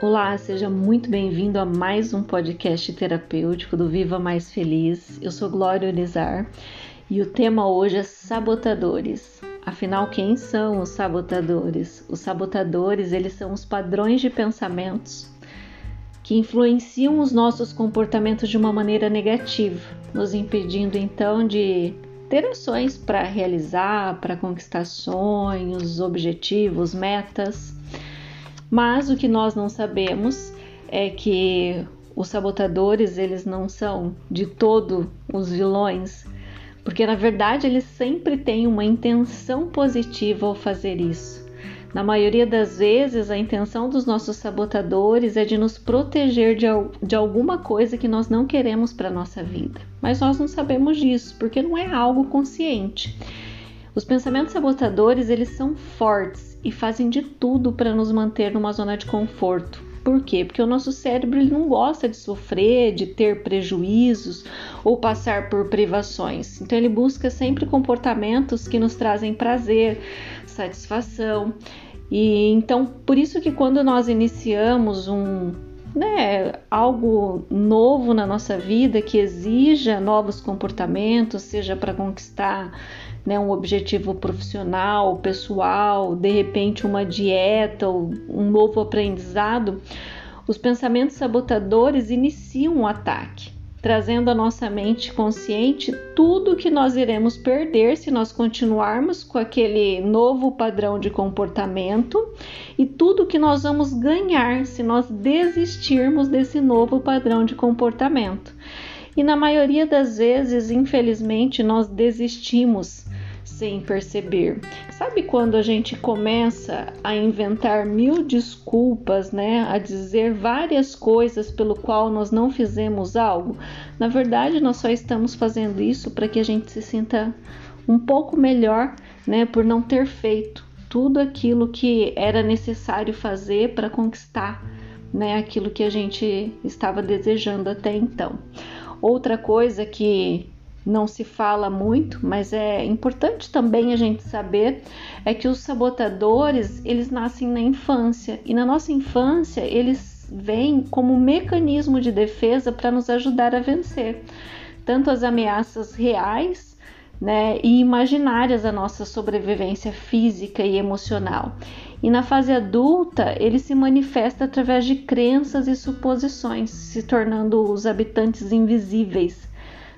Olá, seja muito bem-vindo a mais um podcast terapêutico do Viva Mais Feliz. Eu sou Glória Olizar e o tema hoje é sabotadores. Afinal, quem são os sabotadores? Os sabotadores, eles são os padrões de pensamentos que influenciam os nossos comportamentos de uma maneira negativa, nos impedindo então de ter ações para realizar, para conquistar sonhos, objetivos, metas. Mas o que nós não sabemos é que os sabotadores, eles não são de todo os vilões, porque na verdade eles sempre têm uma intenção positiva ao fazer isso. Na maioria das vezes, a intenção dos nossos sabotadores é de nos proteger de, de alguma coisa que nós não queremos para nossa vida. Mas nós não sabemos disso, porque não é algo consciente. Os pensamentos sabotadores, eles são fortes e fazem de tudo para nos manter numa zona de conforto. Por quê? Porque o nosso cérebro ele não gosta de sofrer, de ter prejuízos ou passar por privações. Então ele busca sempre comportamentos que nos trazem prazer, satisfação. E então por isso que quando nós iniciamos um né, algo novo na nossa vida que exija novos comportamentos, seja para conquistar né, um objetivo profissional, pessoal, de repente uma dieta ou um novo aprendizado, os pensamentos sabotadores iniciam um ataque, trazendo à nossa mente consciente tudo que nós iremos perder se nós continuarmos com aquele novo padrão de comportamento e tudo que nós vamos ganhar se nós desistirmos desse novo padrão de comportamento. E na maioria das vezes, infelizmente, nós desistimos sem perceber. Sabe quando a gente começa a inventar mil desculpas, né, a dizer várias coisas pelo qual nós não fizemos algo? Na verdade, nós só estamos fazendo isso para que a gente se sinta um pouco melhor, né, por não ter feito tudo aquilo que era necessário fazer para conquistar, né, aquilo que a gente estava desejando até então. Outra coisa que não se fala muito, mas é importante também a gente saber é que os sabotadores, eles nascem na infância. E na nossa infância eles vêm como mecanismo de defesa para nos ajudar a vencer. Tanto as ameaças reais, né, e imaginárias à nossa sobrevivência física e emocional. E na fase adulta, ele se manifesta através de crenças e suposições, se tornando os habitantes invisíveis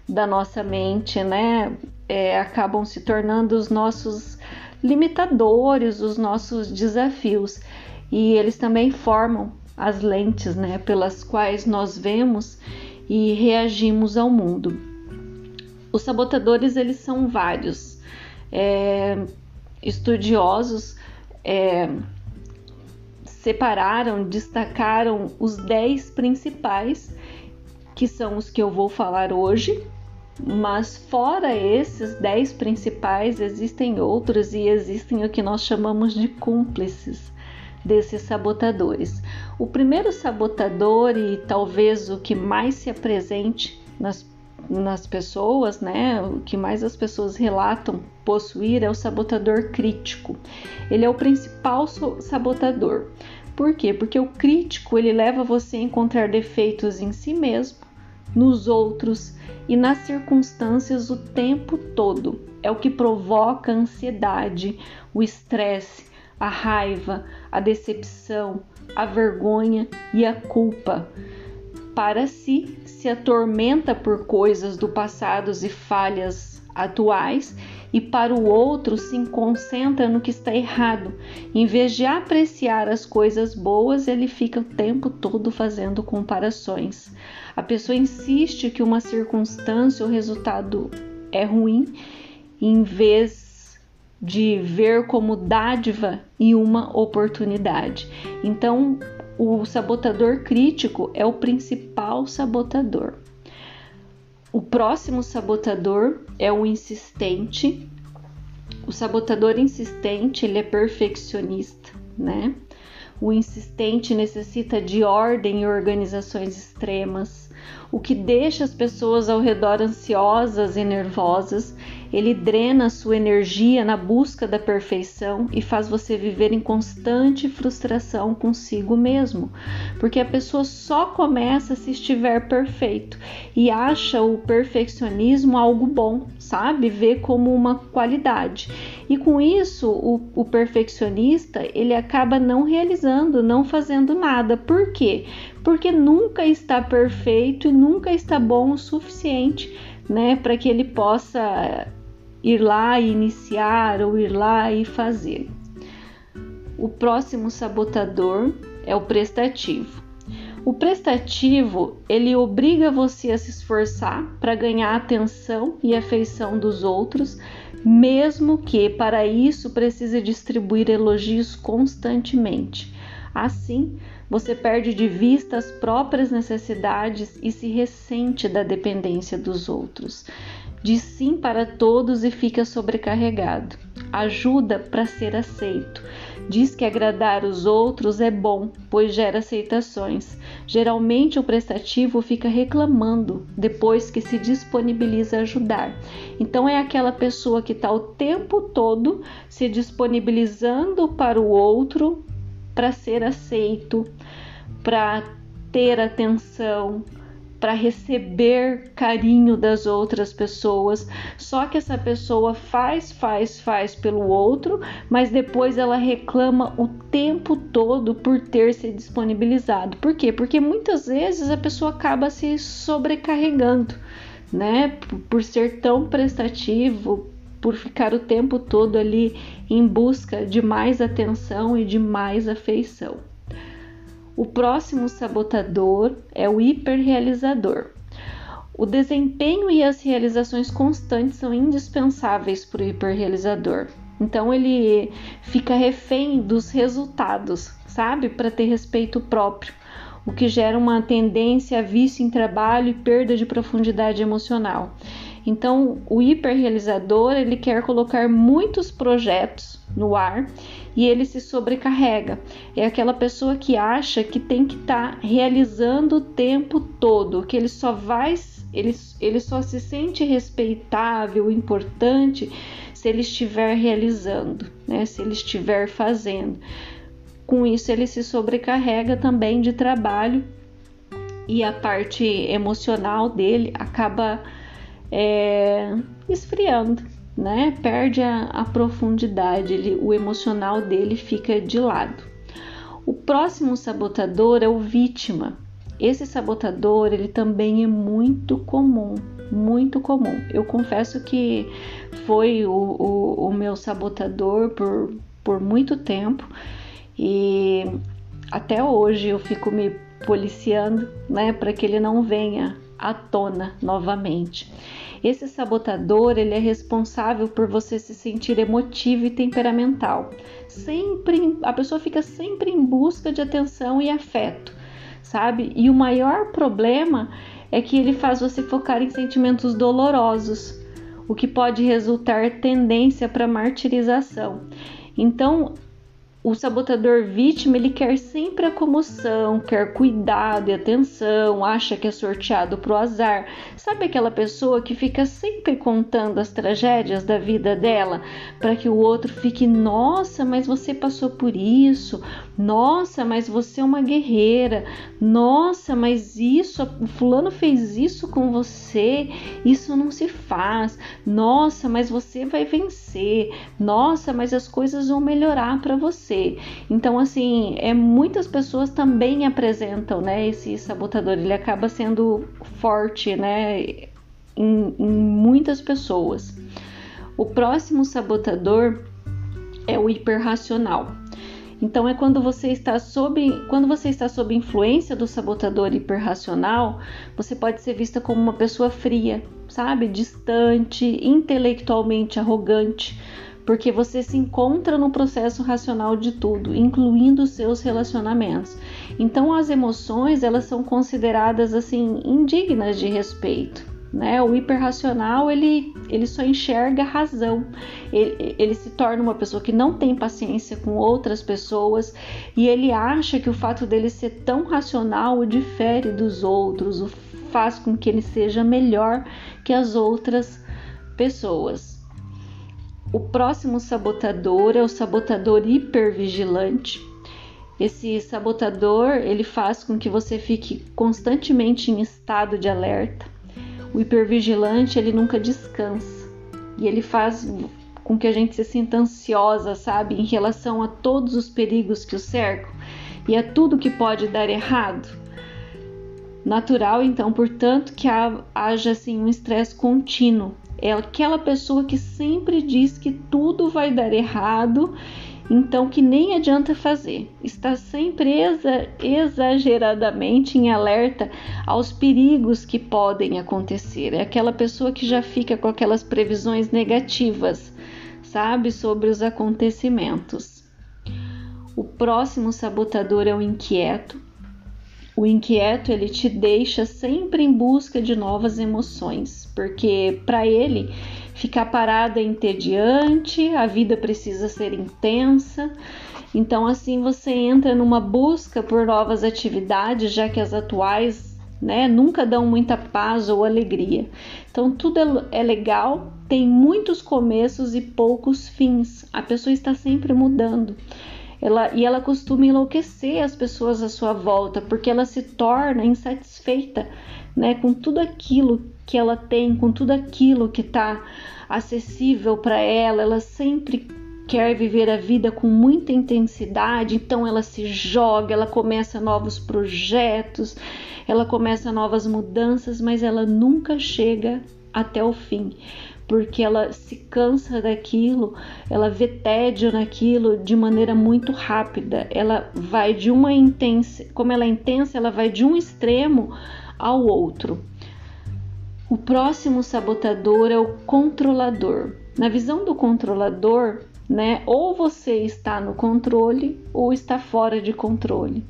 da nossa mente, né, é, acabam se tornando os nossos limitadores, os nossos desafios. E eles também formam as lentes, né, pelas quais nós vemos e reagimos ao mundo. Os sabotadores eles são vários. É, estudiosos é, separaram, destacaram os 10 principais, que são os que eu vou falar hoje, mas fora esses dez principais, existem outros e existem o que nós chamamos de cúmplices desses sabotadores. O primeiro sabotador e talvez o que mais se apresente nas, nas pessoas, né, o que mais as pessoas relatam possuir é o sabotador crítico. Ele é o principal sabotador. Por quê? Porque o crítico ele leva você a encontrar defeitos em si mesmo nos outros e nas circunstâncias o tempo todo. É o que provoca a ansiedade, o estresse, a raiva, a decepção, a vergonha e a culpa. Para si, se atormenta por coisas do passado e falhas atuais e para o outro se concentra no que está errado. Em vez de apreciar as coisas boas, ele fica o tempo todo fazendo comparações. A pessoa insiste que uma circunstância ou resultado é ruim, em vez de ver como dádiva e uma oportunidade. Então, o sabotador crítico é o principal sabotador. O próximo sabotador é o insistente. O sabotador insistente, ele é perfeccionista, né? O insistente necessita de ordem e organizações extremas, o que deixa as pessoas ao redor ansiosas e nervosas. Ele drena sua energia na busca da perfeição e faz você viver em constante frustração consigo mesmo, porque a pessoa só começa se estiver perfeito e acha o perfeccionismo algo bom, sabe? Vê como uma qualidade. E com isso, o, o perfeccionista ele acaba não realizando, não fazendo nada. Por quê? Porque nunca está perfeito e nunca está bom o suficiente né, para que ele possa ir lá e iniciar ou ir lá e fazer. O próximo sabotador é o prestativo. O prestativo, ele obriga você a se esforçar para ganhar atenção e afeição dos outros, mesmo que para isso precise distribuir elogios constantemente. Assim, você perde de vista as próprias necessidades e se ressente da dependência dos outros. Diz sim para todos e fica sobrecarregado. Ajuda para ser aceito. Diz que agradar os outros é bom, pois gera aceitações. Geralmente o prestativo fica reclamando depois que se disponibiliza a ajudar. Então é aquela pessoa que está o tempo todo se disponibilizando para o outro para ser aceito, para ter atenção, para receber carinho das outras pessoas. Só que essa pessoa faz, faz, faz pelo outro, mas depois ela reclama o tempo todo por ter se disponibilizado. Por quê? Porque muitas vezes a pessoa acaba se sobrecarregando, né? Por ser tão prestativo, por ficar o tempo todo ali em busca de mais atenção e de mais afeição. O próximo sabotador é o hiperrealizador. O desempenho e as realizações constantes são indispensáveis para o hiperrealizador. Então ele fica refém dos resultados, sabe? Para ter respeito próprio, o que gera uma tendência a vício em trabalho e perda de profundidade emocional. Então, o hiperrealizador, ele quer colocar muitos projetos no ar e ele se sobrecarrega. É aquela pessoa que acha que tem que estar tá realizando o tempo todo, que ele só vai ele, ele só se sente respeitável, importante se ele estiver realizando, né? Se ele estiver fazendo. Com isso ele se sobrecarrega também de trabalho e a parte emocional dele acaba é, esfriando, né? Perde a, a profundidade, ele, o emocional dele fica de lado. O próximo sabotador é o vítima. Esse sabotador ele também é muito comum, muito comum. Eu confesso que foi o, o, o meu sabotador por, por muito tempo e até hoje eu fico me policiando, né, para que ele não venha à tona novamente. Esse sabotador, ele é responsável por você se sentir emotivo e temperamental. Sempre, a pessoa fica sempre em busca de atenção e afeto, sabe? E o maior problema é que ele faz você focar em sentimentos dolorosos, o que pode resultar tendência para martirização. Então, o sabotador vítima ele quer sempre a comoção, quer cuidado e atenção, acha que é sorteado pro azar. Sabe aquela pessoa que fica sempre contando as tragédias da vida dela para que o outro fique, nossa, mas você passou por isso, nossa, mas você é uma guerreira, nossa, mas isso, o fulano fez isso com você, isso não se faz, nossa, mas você vai vencer, nossa, mas as coisas vão melhorar para você você. Então, assim, é, muitas pessoas também apresentam né, esse sabotador, ele acaba sendo forte né, em, em muitas pessoas. O próximo sabotador é o hiperracional. Então é quando você está sob quando você está sob influência do sabotador hiperracional, você pode ser vista como uma pessoa fria, sabe, distante, intelectualmente arrogante, porque você se encontra no processo racional de tudo, incluindo os seus relacionamentos. Então as emoções, elas são consideradas assim indignas de respeito. Né? O hiperracional ele, ele só enxerga a razão, ele, ele se torna uma pessoa que não tem paciência com outras pessoas e ele acha que o fato dele ser tão racional o difere dos outros, o faz com que ele seja melhor que as outras pessoas. O próximo sabotador é o sabotador hipervigilante. Esse sabotador, ele faz com que você fique constantemente em estado de alerta. O hipervigilante, ele nunca descansa. E ele faz com que a gente se sinta ansiosa, sabe, em relação a todos os perigos que o cercam e a tudo que pode dar errado. Natural, então, portanto, que haja assim um estresse contínuo. É aquela pessoa que sempre diz que tudo vai dar errado, então que nem adianta fazer. Está sempre exa exageradamente em alerta aos perigos que podem acontecer. É aquela pessoa que já fica com aquelas previsões negativas, sabe, sobre os acontecimentos. O próximo sabotador é o inquieto. O inquieto ele te deixa sempre em busca de novas emoções, porque para ele ficar parado é entediante, a vida precisa ser intensa. Então assim você entra numa busca por novas atividades, já que as atuais, né, nunca dão muita paz ou alegria. Então tudo é, é legal, tem muitos começos e poucos fins. A pessoa está sempre mudando. Ela, e ela costuma enlouquecer as pessoas à sua volta, porque ela se torna insatisfeita né, com tudo aquilo que ela tem, com tudo aquilo que está acessível para ela. Ela sempre quer viver a vida com muita intensidade, então ela se joga, ela começa novos projetos, ela começa novas mudanças, mas ela nunca chega até o fim porque ela se cansa daquilo, ela vê tédio naquilo de maneira muito rápida. Ela vai de uma intensa, como ela é intensa, ela vai de um extremo ao outro. O próximo sabotador é o controlador. Na visão do controlador, né, ou você está no controle ou está fora de controle.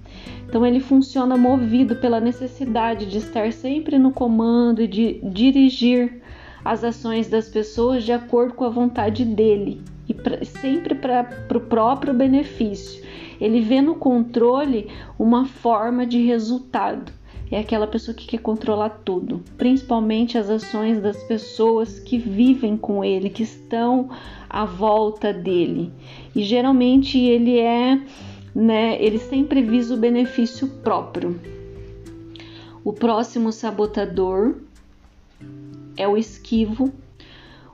Então ele funciona movido pela necessidade de estar sempre no comando e de dirigir as ações das pessoas de acordo com a vontade dele e pra, sempre para o próprio benefício. Ele vê no controle uma forma de resultado. É aquela pessoa que quer controlar tudo, principalmente as ações das pessoas que vivem com ele, que estão à volta dele. E geralmente ele é, né, ele sempre visa o benefício próprio. O próximo sabotador é o esquivo.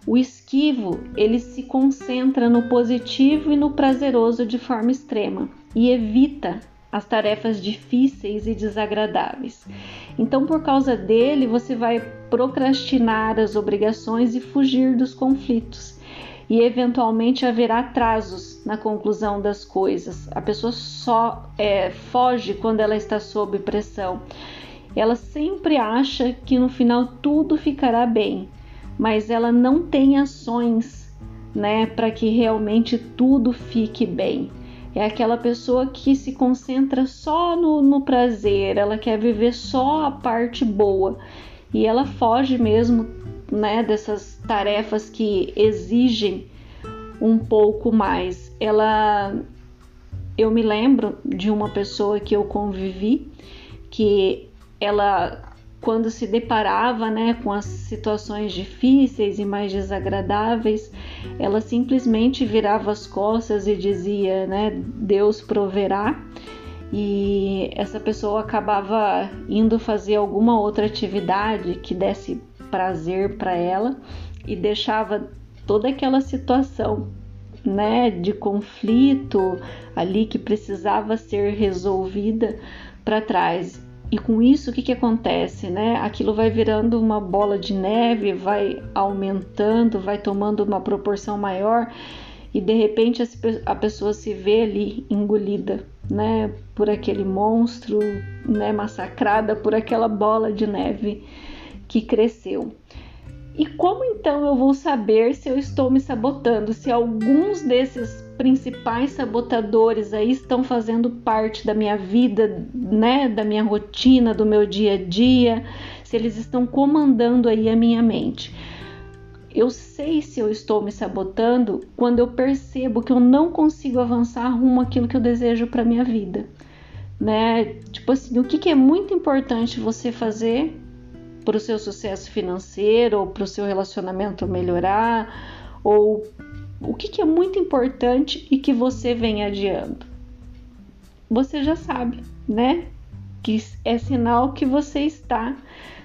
O esquivo, ele se concentra no positivo e no prazeroso de forma extrema e evita as tarefas difíceis e desagradáveis. Então, por causa dele, você vai procrastinar as obrigações e fugir dos conflitos. E eventualmente haverá atrasos na conclusão das coisas. A pessoa só é, foge quando ela está sob pressão ela sempre acha que no final tudo ficará bem, mas ela não tem ações, né, para que realmente tudo fique bem. É aquela pessoa que se concentra só no, no prazer, ela quer viver só a parte boa e ela foge mesmo, né, dessas tarefas que exigem um pouco mais. Ela eu me lembro de uma pessoa que eu convivi que ela quando se deparava né, com as situações difíceis e mais desagradáveis, ela simplesmente virava as costas e dizia, né, Deus proverá. E essa pessoa acabava indo fazer alguma outra atividade que desse prazer para ela e deixava toda aquela situação, né, de conflito ali que precisava ser resolvida para trás. E com isso, o que, que acontece? Né? Aquilo vai virando uma bola de neve, vai aumentando, vai tomando uma proporção maior e de repente a pessoa se vê ali engolida, né, por aquele monstro, né, massacrada por aquela bola de neve que cresceu. E como então eu vou saber se eu estou me sabotando, se alguns desses principais sabotadores aí estão fazendo parte da minha vida, né, da minha rotina, do meu dia a dia, se eles estão comandando aí a minha mente? Eu sei se eu estou me sabotando quando eu percebo que eu não consigo avançar rumo àquilo que eu desejo para minha vida, né? Tipo assim, o que, que é muito importante você fazer para o seu sucesso financeiro, ou para o seu relacionamento melhorar, ou O que, que é muito importante e que você vem adiando? Você já sabe, né? Que é sinal que você está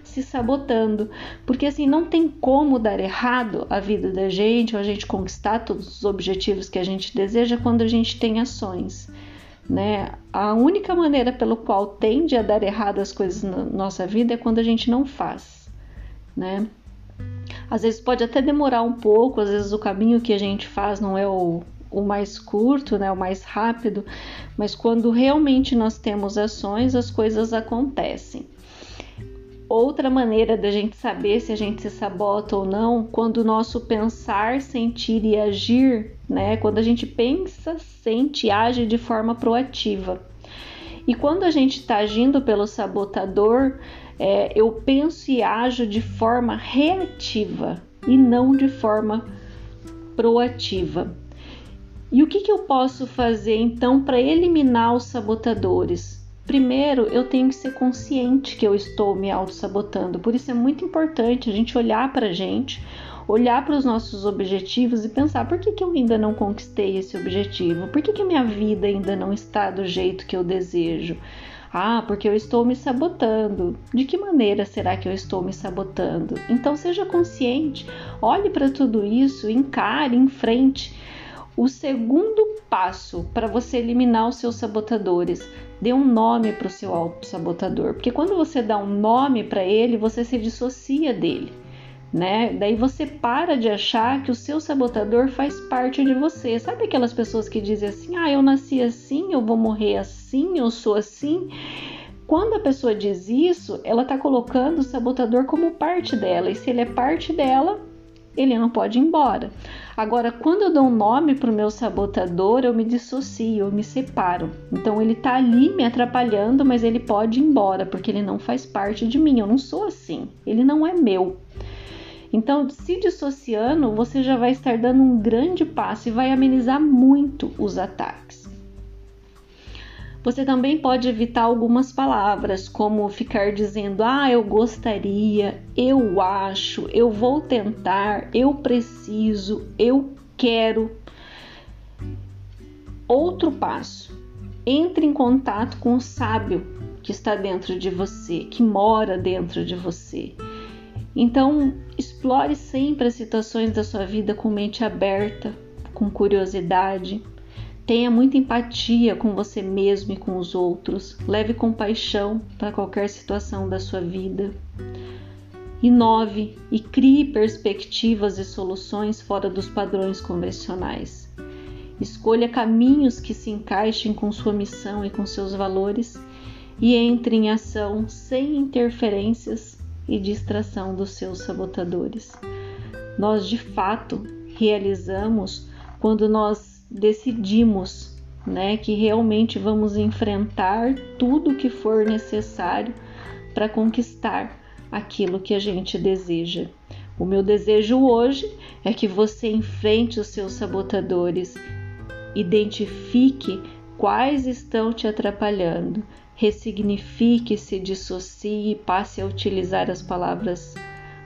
se sabotando, porque assim não tem como dar errado a vida da gente ou a gente conquistar todos os objetivos que a gente deseja quando a gente tem ações. Né? A única maneira pelo qual tende a dar errado as coisas na nossa vida é quando a gente não faz, né? Às vezes pode até demorar um pouco, às vezes o caminho que a gente faz não é o, o mais curto, né, o mais rápido, mas quando realmente nós temos ações, as coisas acontecem. Outra maneira da gente saber se a gente se sabota ou não, quando o nosso pensar, sentir e agir, né? Quando a gente pensa, sente e age de forma proativa. E quando a gente está agindo pelo sabotador, é, eu penso e ajo de forma reativa e não de forma proativa. E o que, que eu posso fazer então para eliminar os sabotadores? Primeiro, eu tenho que ser consciente que eu estou me auto-sabotando. Por isso é muito importante a gente olhar para a gente, olhar para os nossos objetivos e pensar por que, que eu ainda não conquistei esse objetivo? Por que, que minha vida ainda não está do jeito que eu desejo? Ah, porque eu estou me sabotando. De que maneira será que eu estou me sabotando? Então seja consciente, olhe para tudo isso, encare, enfrente. O segundo passo para você eliminar os seus sabotadores Dê um nome para o seu auto-sabotador, porque quando você dá um nome para ele, você se dissocia dele, né? Daí você para de achar que o seu sabotador faz parte de você. Sabe aquelas pessoas que dizem assim: "Ah, eu nasci assim, eu vou morrer assim, eu sou assim"? Quando a pessoa diz isso, ela está colocando o sabotador como parte dela, e se ele é parte dela, ele não pode ir embora. Agora, quando eu dou um nome para o meu sabotador, eu me dissocio, eu me separo. Então, ele está ali me atrapalhando, mas ele pode ir embora, porque ele não faz parte de mim. Eu não sou assim, ele não é meu. Então, se dissociando, você já vai estar dando um grande passo e vai amenizar muito os ataques. Você também pode evitar algumas palavras, como ficar dizendo: ah, eu gostaria, eu acho, eu vou tentar, eu preciso, eu quero. Outro passo: entre em contato com o sábio que está dentro de você, que mora dentro de você. Então, explore sempre as situações da sua vida com mente aberta, com curiosidade Tenha muita empatia com você mesmo e com os outros. Leve compaixão para qualquer situação da sua vida. Inove e crie perspectivas e soluções fora dos padrões convencionais. Escolha caminhos que se encaixem com sua missão e com seus valores e entre em ação sem interferências e distração dos seus sabotadores. Nós de fato realizamos quando nós decidimos né, que realmente vamos enfrentar tudo que for necessário para conquistar aquilo que a gente deseja. O meu desejo hoje é que você enfrente os seus sabotadores, identifique quais estão te atrapalhando, ressignifique, se dissocie, passe a utilizar as palavras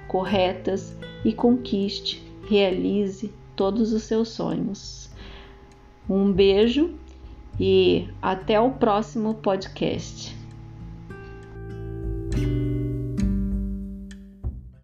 corretas e conquiste, realize todos os seus sonhos. Um beijo e até o próximo podcast.